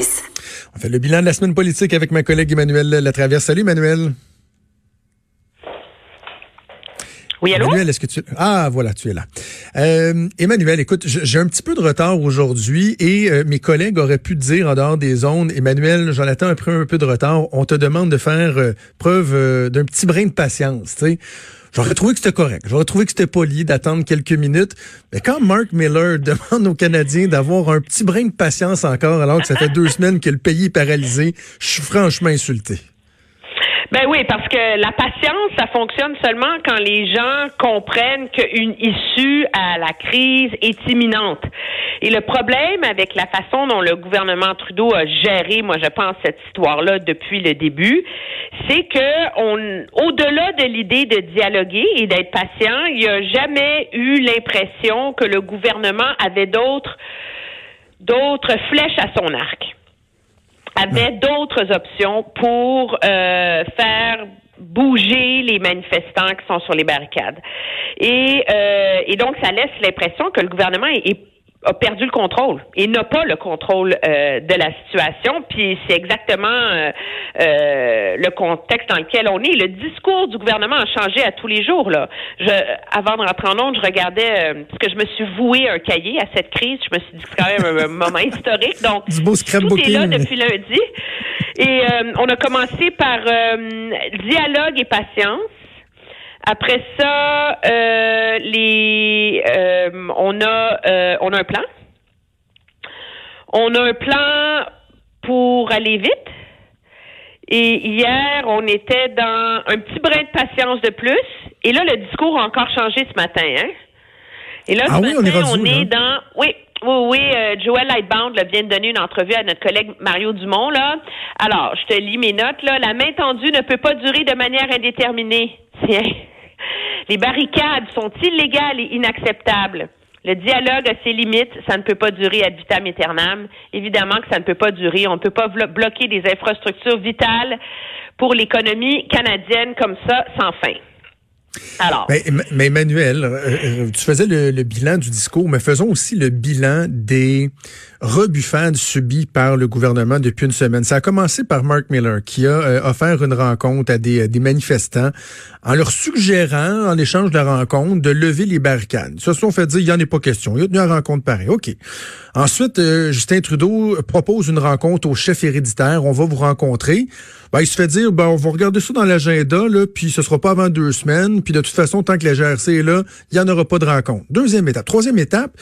On fait le bilan de la semaine politique avec ma collègue Emmanuel Latraverse. Salut Emmanuel. Oui, allô? Emmanuel, est-ce que tu... Ah, voilà, tu es là. Euh, Emmanuel, écoute, j'ai un petit peu de retard aujourd'hui et euh, mes collègues auraient pu te dire en dehors des zones, Emmanuel, Jonathan a pris un peu de retard. On te demande de faire euh, preuve d'un petit brin de patience, tu sais. J'aurais trouvé que c'était correct. J'aurais trouvé que c'était poli d'attendre quelques minutes. Mais quand Mark Miller demande aux Canadiens d'avoir un petit brin de patience encore, alors que ça fait deux semaines que le pays est paralysé, je suis franchement insulté. Ben oui, parce que la patience, ça fonctionne seulement quand les gens comprennent qu'une issue à la crise est imminente. Et le problème avec la façon dont le gouvernement Trudeau a géré, moi je pense, cette histoire-là depuis le début, c'est que on, au-delà de l'idée de dialoguer et d'être patient, il n'y a jamais eu l'impression que le gouvernement avait d'autres d'autres flèches à son arc avait d'autres options pour euh, faire bouger les manifestants qui sont sur les barricades. Et, euh, et donc, ça laisse l'impression que le gouvernement est, est a perdu le contrôle et n'a pas le contrôle euh, de la situation. Puis c'est exactement euh, euh, le contexte dans lequel on est. Le discours du gouvernement a changé à tous les jours. Là, je, avant de rentrer en onde, je regardais parce que je me suis voué un cahier à cette crise. Je me suis dit que c'est quand même un, moment historique. Donc tout est là depuis lundi. Et on a commencé par dialogue et patience. Après ça, euh, les, euh, on a, euh, on a un plan. On a un plan pour aller vite. Et hier, on était dans un petit brin de patience de plus. Et là, le discours a encore changé ce matin. Hein? Et là, ce ah matin, oui, on est, on est dans. Oui, oui, oui. Euh, Joël Lightbound là, vient de donner une entrevue à notre collègue Mario Dumont. Là. Alors, je te lis mes notes. Là. La main tendue ne peut pas durer de manière indéterminée. Tiens. Les barricades sont illégales et inacceptables. Le dialogue a ses limites. Ça ne peut pas durer ad vitam aeternam. Évidemment que ça ne peut pas durer. On ne peut pas bloquer des infrastructures vitales pour l'économie canadienne comme ça sans fin. Alors. Mais, mais Emmanuel, euh, euh, tu faisais le, bilan du discours, mais faisons aussi le bilan des rebuffades subies par le gouvernement depuis une semaine. Ça a commencé par Mark Miller, qui a euh, offert une rencontre à des, manifestants en leur suggérant, en échange de la rencontre, de lever les barricades. Ils se sont fait dire, il n'y en est pas question. Il a tenu une rencontre pareille. OK. Ensuite, Justin Trudeau propose une rencontre au chef héréditaire. On va vous rencontrer. Ben, il se fait dire, ben, on va regarder ça dans l'agenda, là, puis ce sera pas avant deux semaines. Puis de toute façon, tant que la GRC est là, il n'y en aura pas de rencontre. Deuxième étape. Troisième étape,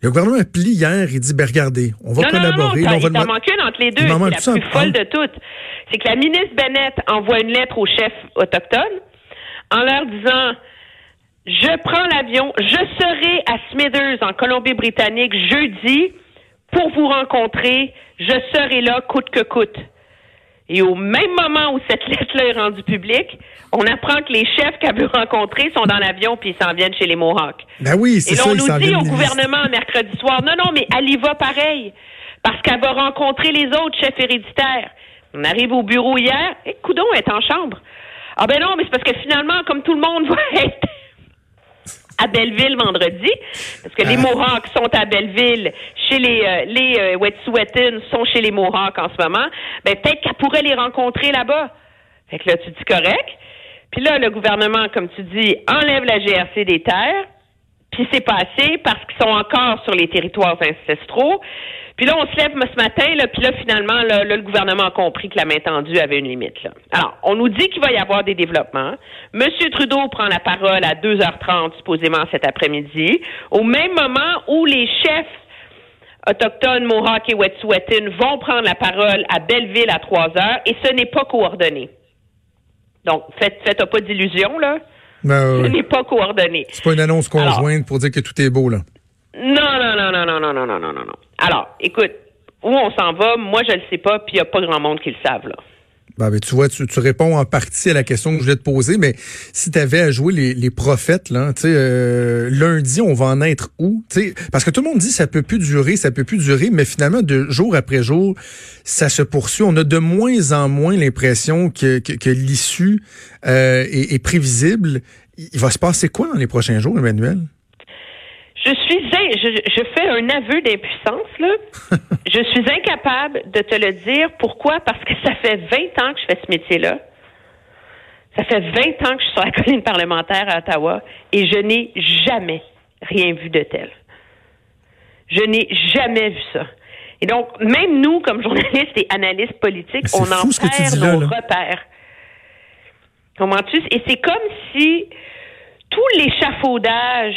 le gouvernement plie hier, il dit, ben regardez, on va non, collaborer. Non, non, on va il manque une entre les deux. C'est la plus folle de toutes. C'est que la ministre Bennett envoie une lettre aux chefs autochtones en leur disant, je prends l'avion, je serai à Smithers en Colombie-Britannique jeudi pour vous rencontrer. Je serai là coûte que coûte. Et au même moment où cette lettre-là est rendue publique, on apprend que les chefs qu'elle veut rencontrer sont dans l'avion puis ils s'en viennent chez les Mohawks. Ben oui, c'est Et là, ça. on nous dit au gouvernement mercredi soir, non, non, mais elle y va pareil. Parce qu'elle va rencontrer les autres chefs héréditaires. On arrive au bureau hier, et Coudon est en chambre. Ah ben non, mais c'est parce que finalement, comme tout le monde va être à Belleville vendredi, parce que les Mohawks sont à Belleville, chez les euh, les euh, Wet'suwet'en sont chez les Mohawks en ce moment, ben peut-être qu'elle pourrait les rencontrer là-bas. Fait que là, tu dis correct. Puis là, le gouvernement, comme tu dis, enlève la GRC des terres, puis c'est passé parce qu'ils sont encore sur les territoires ancestraux. Puis là, on se lève ce matin, là, puis là, finalement, là, là, le gouvernement a compris que la main tendue avait une limite. Là. Alors, on nous dit qu'il va y avoir des développements. Monsieur Trudeau prend la parole à 2h30, supposément cet après-midi, au même moment où les chefs autochtones, Mohawk et Wet'suwet'en vont prendre la parole à Belleville à 3 heures, et ce n'est pas coordonné. Donc, faites, faites pas d'illusions, là. Ben, ce n'est pas coordonné. C'est pas une annonce conjointe Alors, pour dire que tout est beau, là. Non, non, non, non, non, non, non, non, non, non, non. Alors, écoute, où on s'en va, moi, je le sais pas, puis il n'y a pas grand monde qui le savent, là. Ben, tu vois, tu, réponds en partie à la question que je voulais te poser, mais si tu avais à jouer les, les prophètes, là, tu euh, lundi, on va en être où? sais, parce que tout le monde dit ça peut plus durer, ça peut plus durer, mais finalement, de jour après jour, ça se poursuit. On a de moins en moins l'impression que, que, que l'issue euh, est, est prévisible. Il va se passer quoi dans les prochains jours, Emmanuel? Je suis, je, je fais un aveu d'impuissance, là. je suis incapable de te le dire. Pourquoi? Parce que ça fait 20 ans que je fais ce métier-là. Ça fait 20 ans que je suis sur la colline parlementaire à Ottawa et je n'ai jamais rien vu de tel. Je n'ai jamais vu ça. Et donc, même nous, comme journalistes et analystes politiques, on en perd nos repères. Comment-tu? Et c'est comme si tout l'échafaudage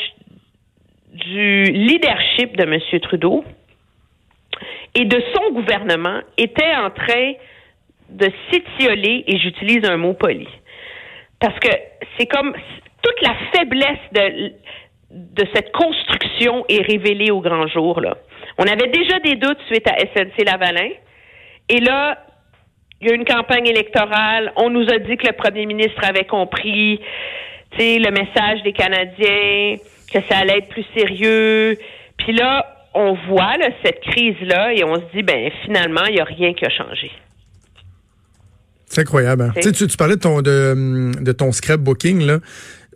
du leadership de M. Trudeau et de son gouvernement était en train de s'étioler, et j'utilise un mot poli. Parce que c'est comme toute la faiblesse de, de cette construction est révélée au grand jour. Là. On avait déjà des doutes suite à SNC-Lavalin. Et là, il y a une campagne électorale. On nous a dit que le premier ministre avait compris le message des Canadiens que ça allait être plus sérieux. Puis là, on voit cette crise-là et on se dit, ben finalement, il n'y a rien qui a changé. C'est incroyable. Hein? Tu, tu parlais de ton, de, de ton scrapbooking, là.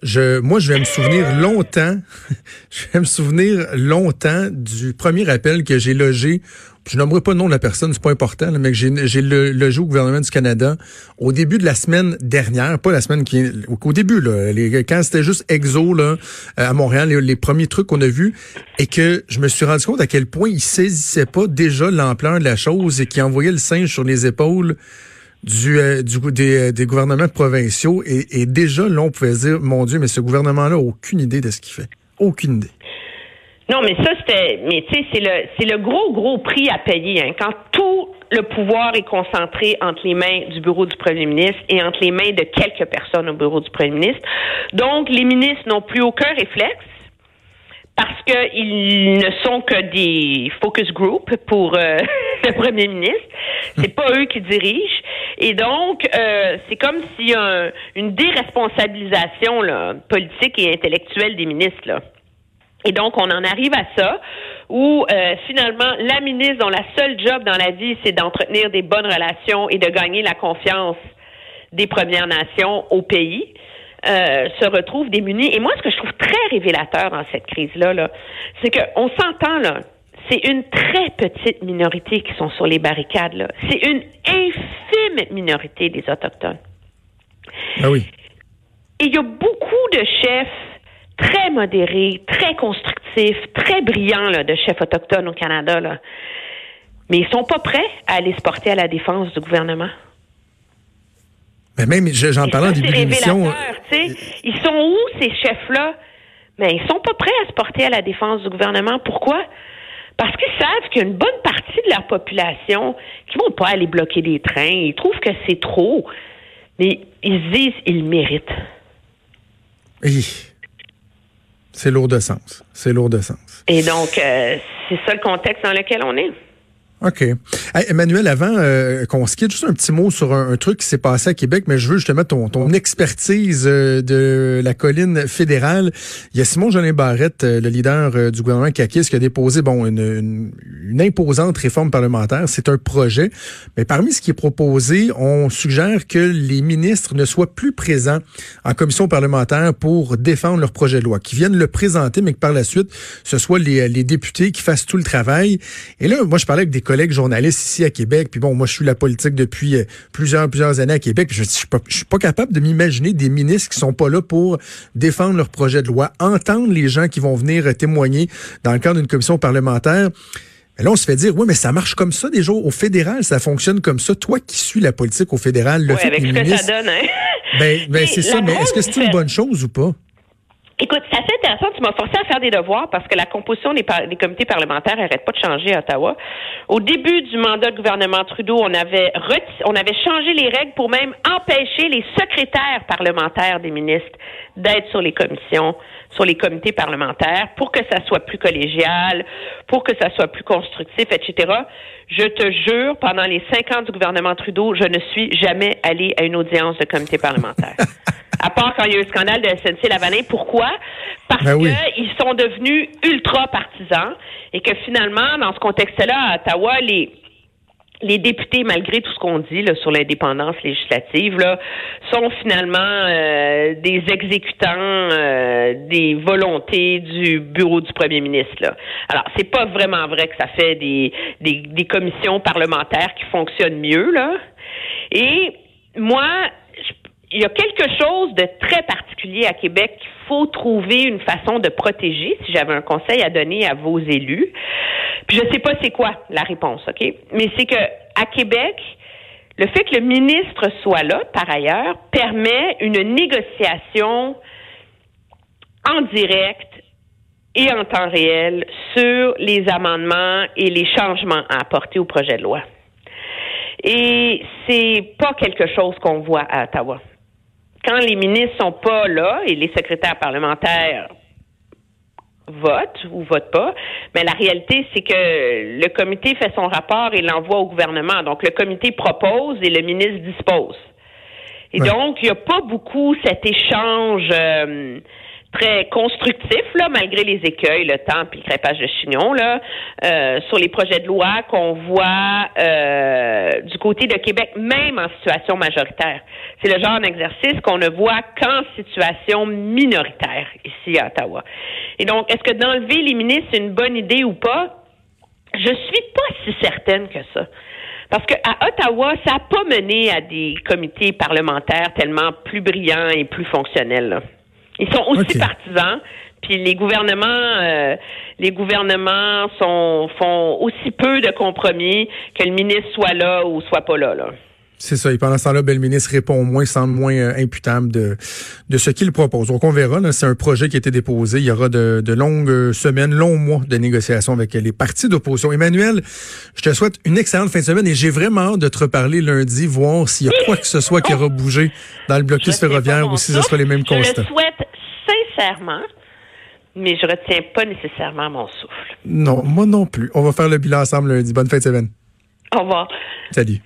Je, moi, je vais me souvenir longtemps, je vais me souvenir longtemps du premier appel que j'ai logé je nommerai pas le nom de la personne, c'est pas important, mais j'ai le, le au gouvernement du Canada. Au début de la semaine dernière, pas la semaine qui est au début là, les, quand c'était juste exo là euh, à Montréal, les, premiers trucs qu'on a vus et que je me suis rendu compte à quel point il saisissait pas déjà l'ampleur de la chose et qui envoyait le singe sur les épaules du, euh, du des, des, gouvernements provinciaux. Et, et déjà là on pouvait dire mon Dieu mais ce gouvernement là a aucune idée de ce qu'il fait, aucune idée. Non, mais ça, c'était. Mais tu sais, c'est le, c'est le gros, gros prix à payer. Hein, quand tout le pouvoir est concentré entre les mains du bureau du premier ministre et entre les mains de quelques personnes au bureau du premier ministre. Donc, les ministres n'ont plus aucun réflexe parce qu'ils ne sont que des focus group pour euh, le premier ministre. C'est pas eux qui dirigent. Et donc, euh, c'est comme s'il y a une déresponsabilisation là, politique et intellectuelle des ministres. Là. Et donc, on en arrive à ça, où euh, finalement, la ministre dont la seule job dans la vie, c'est d'entretenir des bonnes relations et de gagner la confiance des Premières Nations au pays, euh, se retrouve démunie. Et moi, ce que je trouve très révélateur dans cette crise-là, -là, c'est qu'on s'entend, là, c'est une très petite minorité qui sont sur les barricades. Là. C'est une infime minorité des Autochtones. Ah oui. Et il y a beaucoup de chefs très modéré, très constructif, très brillant là, de chefs autochtones au Canada. Là. Mais ils sont pas prêts à aller se porter à la défense du gouvernement. Mais même, j'en parlais en début d'émission. Ils sont où, ces chefs-là? Mais ils sont pas prêts à se porter à la défense du gouvernement. Pourquoi? Parce qu'ils savent qu'il y a une bonne partie de leur population qui vont pas aller bloquer des trains. Ils trouvent que c'est trop. Mais ils se disent, ils méritent. Oui. C'est lourd de sens. C'est lourd de sens. Et donc, euh, c'est ça le contexte dans lequel on est. OK. Emmanuel, avant euh, qu'on se quitte, juste un petit mot sur un, truc qui s'est passé à Québec, mais je veux justement ton, ton expertise euh, de la colline fédérale. Il y a Simon Jolin Barrette, euh, le leader du gouvernement qui a déposé bon une, une, imposante réforme parlementaire. C'est un projet, mais parmi ce qui est proposé, on suggère que les ministres ne soient plus présents en commission parlementaire pour défendre leur projet de loi, qu'ils viennent le présenter, mais que par la suite, ce soit les, les députés qui fassent tout le travail. Et là, moi, je parlais avec des collègues journalistes ici à Québec. Puis bon, moi, je suis la politique depuis euh, plusieurs, plusieurs années à Québec. je, ne suis pas, je suis pas capable de m'imaginer des ministres qui sont pas là pour défendre leur projet de loi, entendre les gens qui vont venir témoigner dans le cadre d'une commission parlementaire. Mais là, on se fait dire, oui, mais ça marche comme ça déjà au fédéral, ça fonctionne comme ça. Toi qui suis la politique au fédéral, le fait avec ce que ça donne, hein? Ben, ben c'est ça, mais est-ce que c'est une bonne chose ou pas? Écoute, c'est assez intéressant. Tu m'as forcé à faire des devoirs parce que la composition des, des comités parlementaires n'arrête pas de changer à Ottawa. Au début du mandat du gouvernement Trudeau, on avait on avait changé les règles pour même empêcher les secrétaires parlementaires des ministres d'être sur les commissions, sur les comités parlementaires, pour que ça soit plus collégial, pour que ça soit plus constructif, etc. Je te jure, pendant les cinq ans du gouvernement Trudeau, je ne suis jamais allée à une audience de comité parlementaire. à part quand il y a eu le scandale de SNC Lavalin. Pourquoi? Parce ben qu'ils sont devenus ultra partisans et que finalement, dans ce contexte-là, à Ottawa, les les députés, malgré tout ce qu'on dit là, sur l'indépendance législative, là, sont finalement euh, des exécutants euh, des volontés du bureau du premier ministre. Là. Alors, c'est pas vraiment vrai que ça fait des, des, des commissions parlementaires qui fonctionnent mieux. Là. Et moi, il y a quelque chose de très particulier à Québec qu'il faut trouver une façon de protéger, si j'avais un conseil à donner à vos élus. Puis je sais pas c'est quoi la réponse, OK? Mais c'est que à Québec, le fait que le ministre soit là, par ailleurs, permet une négociation en direct et en temps réel sur les amendements et les changements à apporter au projet de loi. Et c'est pas quelque chose qu'on voit à Ottawa quand les ministres sont pas là et les secrétaires parlementaires votent ou votent pas, mais la réalité, c'est que le comité fait son rapport et l'envoie au gouvernement. Donc, le comité propose et le ministre dispose. Et donc, il n'y a pas beaucoup cet échange euh, très constructif, là, malgré les écueils, le temps et le crépage de chignon, là, euh, sur les projets de loi qu'on voit euh, du côté de Québec, même en situation majoritaire. C'est le genre d'exercice qu'on ne voit qu'en situation minoritaire ici à Ottawa. Et donc, est-ce que d'enlever les ministres, c'est une bonne idée ou pas? Je suis pas si certaine que ça. Parce qu'à Ottawa, ça n'a pas mené à des comités parlementaires tellement plus brillants et plus fonctionnels. Là. Ils sont aussi partisans. Puis les gouvernements, euh, les gouvernements sont, font aussi peu de compromis que le ministre soit là ou soit pas là. là. C'est ça. Et pendant ce temps-là, ben, le ministre répond moins, semble moins euh, imputable de, de ce qu'il propose. Donc, on verra. C'est un projet qui a été déposé. Il y aura de, de longues semaines, longs mois de négociations avec les partis d'opposition. Emmanuel, je te souhaite une excellente fin de semaine et j'ai vraiment hâte de te reparler lundi, voir s'il y a quoi que ce soit qui aura bougé dans le blocus ferroviaire ou si ce sera les mêmes constats. Je le souhaite mais je retiens pas nécessairement mon souffle. Non, moi non plus. On va faire le bilan ensemble lundi. Bonne fin de semaine. Au revoir. Salut.